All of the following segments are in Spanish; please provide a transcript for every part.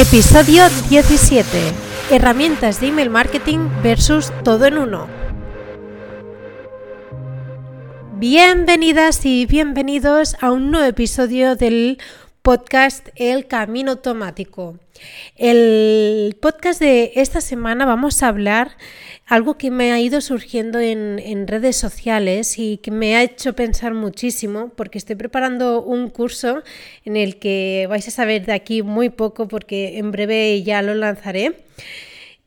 Episodio 17. Herramientas de email marketing versus todo en uno. Bienvenidas y bienvenidos a un nuevo episodio del podcast El Camino Automático. El podcast de esta semana vamos a hablar algo que me ha ido surgiendo en, redes sociales y que me ha hecho pensar muchísimo porque estoy preparando un curso en el que vais a saber de aquí muy poco porque en breve ya lo lanzaré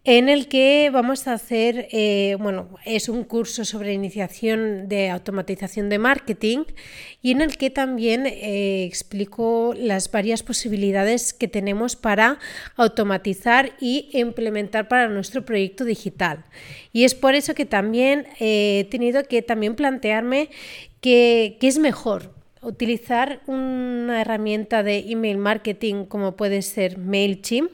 en el que vamos a hacer, eh, bueno, es un curso sobre iniciación de automatización de marketing y en el que también eh, explico las varias posibilidades que tenemos para automatizar y implementar para nuestro proyecto digital. Y es por eso que también eh, he tenido que también plantearme que es mejor utilizar una herramienta de email marketing como puede ser MailChimp,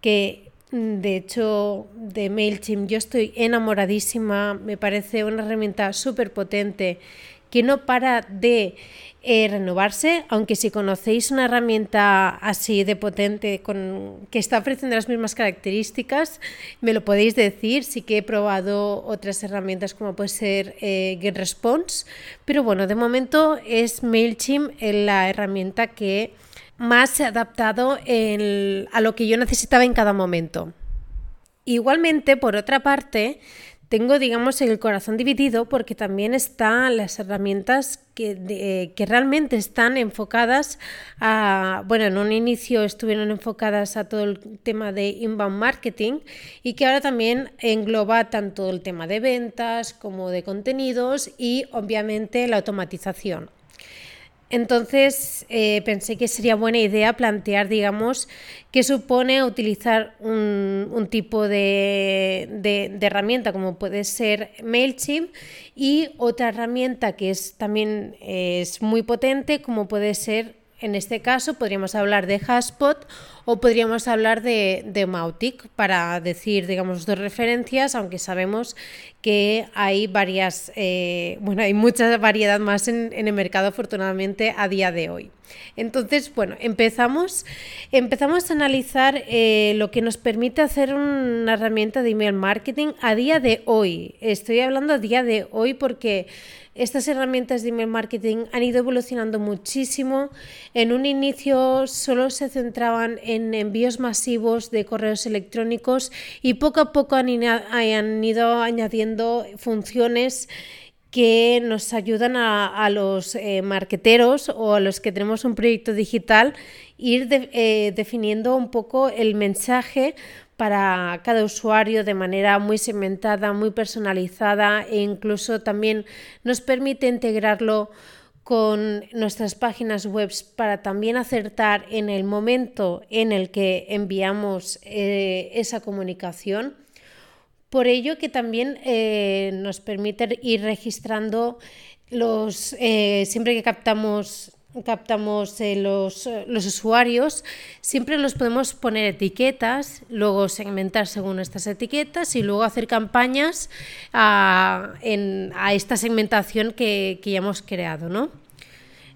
que de hecho, de MailChimp yo estoy enamoradísima, me parece una herramienta súper potente que no para de eh, renovarse, aunque si conocéis una herramienta así de potente con, que está ofreciendo las mismas características, me lo podéis decir. Sí que he probado otras herramientas como puede ser eh, GetResponse, pero bueno, de momento es MailChimp la herramienta que más adaptado a lo que yo necesitaba en cada momento. Igualmente, por otra parte, tengo, digamos, el corazón dividido porque también están las herramientas que, que, realmente están enfocadas a, bueno, en un inicio estuvieron enfocadas a todo el tema de inbound marketing y que ahora también engloba tanto el tema de ventas como de contenidos y obviamente la automatización. Entonces eh, pensé que sería buena idea plantear, digamos, qué supone utilizar un, tipo de, herramienta como puede ser MailChimp y otra herramienta que es también es muy potente como puede ser en este caso podríamos hablar de Haspot o podríamos hablar de, de Mautic para decir, digamos, dos referencias, aunque sabemos que hay varias, eh, bueno, hay mucha variedad más en, el mercado afortunadamente a día de hoy. Entonces, bueno, empezamos, empezamos a analizar eh, lo que nos permite hacer una herramienta de email marketing a día de hoy. Estoy hablando a día de hoy porque estas herramientas de email marketing han ido evolucionando muchísimo. En un inicio solo se centraban en envíos masivos de correos electrónicos y poco a poco han, ido añadiendo funciones que nos ayudan a, los eh, marqueteros o a los que tenemos un proyecto digital ir eh, definiendo un poco el mensaje para cada usuario de manera muy segmentada, muy personalizada e incluso también nos permite integrarlo con nuestras páginas web para también acertar en el momento en el que enviamos eh, esa comunicación. Por ello que también eh, nos permite ir registrando los, eh, siempre que captamos captamos eh, los, los, usuarios, siempre los podemos poner etiquetas, luego segmentar según estas etiquetas y luego hacer campañas a, en, a esta segmentación que, que, ya hemos creado, ¿no?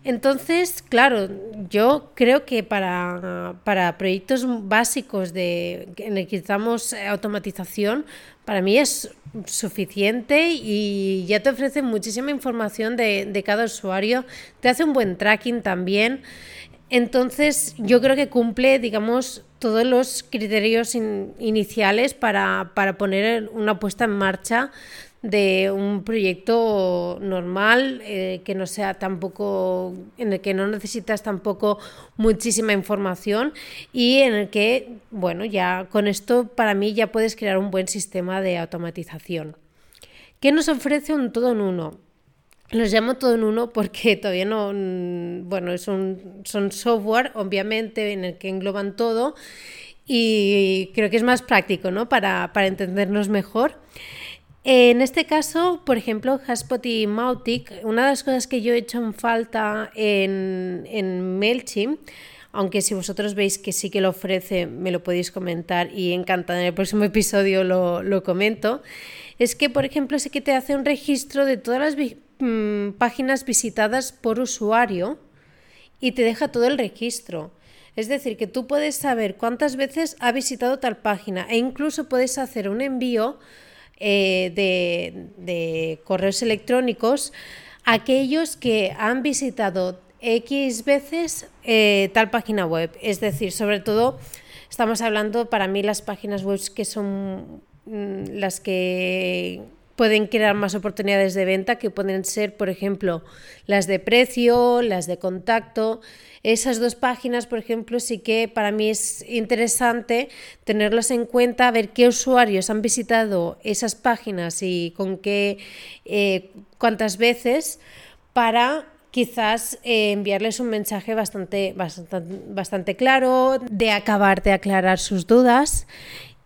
Entonces, claro, yo creo que para, para proyectos básicos de, en el que necesitamos automatización, para mí es suficiente y ya te ofrece muchísima información de, de cada usuario, te hace un buen tracking también. Entonces, yo creo que cumple, digamos, todos los criterios iniciales para, para poner una puesta en marcha de un proyecto normal eh, que no sea tampoco en el que no necesitas tampoco muchísima información y en el que bueno ya con esto para mí ya puedes crear un buen sistema de automatización ¿qué nos ofrece un todo en uno? Los llamo todo en uno porque todavía no, bueno, es un, son software, obviamente, en el que engloban todo y creo que es más práctico, ¿no? Para, para entendernos mejor. En este caso, por ejemplo, Haspot y Mautic, una de las cosas que yo he hecho en falta en, en MailChimp, aunque si vosotros veis que sí que lo ofrece, me lo podéis comentar y encantada en el próximo episodio lo, lo comento, es que, por ejemplo, sí que te hace un registro de todas las mm, páginas visitadas por usuario y te deja todo el registro. Es decir, que tú puedes saber cuántas veces ha visitado tal página e incluso puedes hacer un envío eh, de, correos electrónicos a aquellos que han visitado X veces eh, tal página web. Es decir, sobre todo estamos hablando para mí las páginas web que son las que pueden crear más oportunidades de venta que pueden ser, por ejemplo, las de precio, las de contacto. Esas dos páginas, por ejemplo, sí que para mí es interesante tenerlas en cuenta, ver qué usuarios han visitado esas páginas y con qué, eh, cuántas veces para quizás eh, enviarles un mensaje bastante, bastante, bastante claro, de acabar de aclarar sus dudas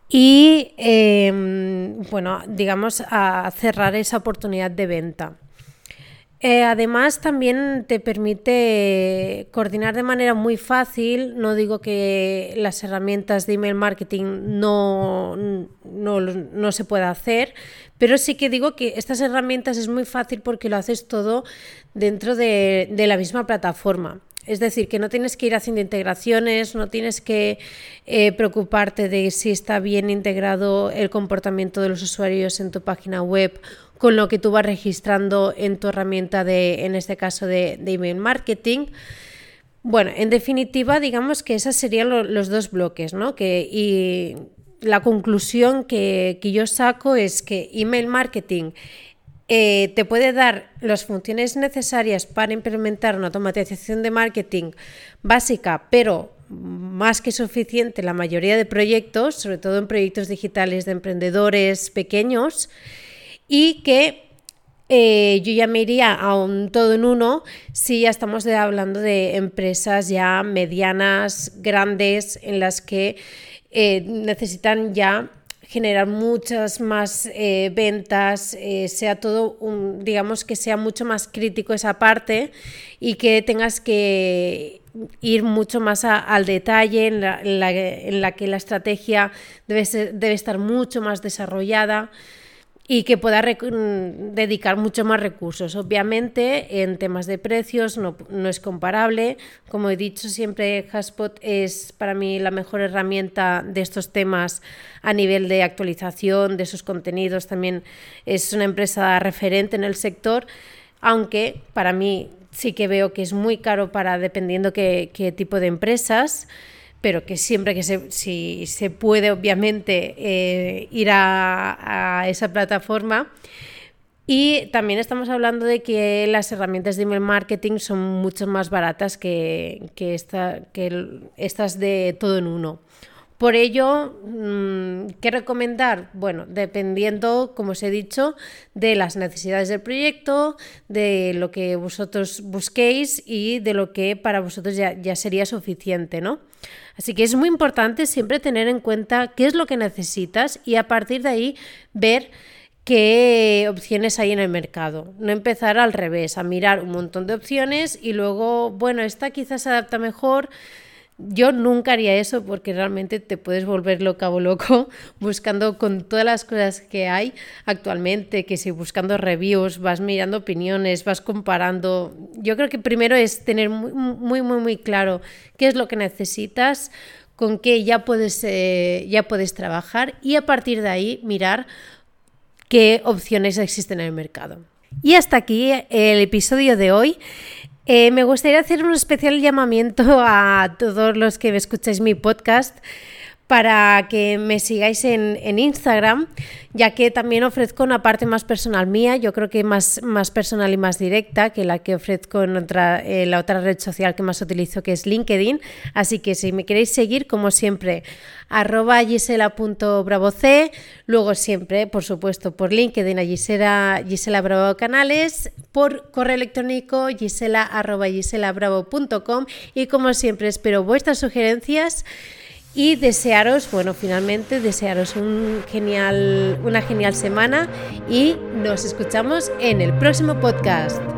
y, em, bueno, digamos, a cerrar esa oportunidad de venta. Eh, además, también te permite coordinar de manera muy fácil. No digo que las herramientas de email marketing no, no, se pueda hacer, pero sí que digo que estas herramientas es muy fácil porque lo haces todo dentro de la misma plataforma. Es decir, que no tienes que ir haciendo integraciones, no tienes que eh, preocuparte de si está bien integrado el comportamiento de los usuarios en tu página web con lo que tú vas registrando en tu herramienta de, en este caso, de, email marketing. Bueno, en definitiva, digamos que esos serían los dos bloques, ¿no? Que, y la conclusión que, que yo saco es que email marketing eh, te puede dar las funciones necesarias para implementar una automatización de marketing básica, pero más que suficiente la mayoría de proyectos, sobre todo en proyectos digitales de emprendedores pequeños, y que eh, yo ya me iría a un todo en uno si ya estamos hablando de empresas ya medianas, grandes, en las que eh, necesitan ya generar muchas más eh, ventas, eh, sea todo, un, digamos que sea mucho más crítico esa parte y que tengas que ir mucho más al detalle en la, en la, que la estrategia debe, debe estar mucho más desarrollada y que pueda dedicar mucho más recursos. Obviamente, en temas de precios no, es comparable. Como he dicho siempre, Haspot es para mí la mejor herramienta de estos temas a nivel de actualización de sus contenidos. También es una empresa referente en el sector, aunque para mí sí que veo que es muy caro para dependiendo qué, qué tipo de empresas pero que siempre que se, si se puede, obviamente, eh, ir a, esa plataforma. Y también estamos hablando de que las herramientas de email marketing son mucho más baratas que, que, esta, que estas de todo en uno. Por ello, mm, ¿qué recomendar? Bueno, dependiendo, como os he dicho, de las necesidades del proyecto, de lo que vosotros busquéis y de lo que para vosotros ya, ya sería suficiente, ¿no? Así que es muy importante siempre tener en cuenta qué es lo que necesitas y a partir de ahí ver qué opciones hay en el mercado. No empezar al revés, a mirar un montón de opciones y luego, bueno, esta quizás se adapta mejor yo nunca haría eso porque realmente te puedes volver loca loco buscando con todas las cosas que hay actualmente, que si buscando reviews, vas mirando opiniones, vas comparando. Yo creo que primero es tener muy, muy, muy, muy claro qué es lo que necesitas, con qué ya puedes, eh, ya puedes trabajar y a partir de ahí mirar qué opciones existen en el mercado. Y hasta aquí el episodio de hoy. Eh, me gustaría hacer un especial llamamiento a todos los que escucháis mi podcast para que me sigáis en, Instagram, ya que también ofrezco una parte más personal mía, yo creo que más, más personal y más directa que la que ofrezco en otra, la otra red social que más utilizo, que es LinkedIn. Así que si me queréis seguir, como siempre, arroba gisela.bravoc, luego siempre, por supuesto, por LinkedIn a Gisela, Gisela Bravo Canales, por correo electrónico gisela y como siempre espero vuestras sugerencias y desearos, bueno, finalmente desearos un genial, una genial semana y nos escuchamos en el próximo podcast.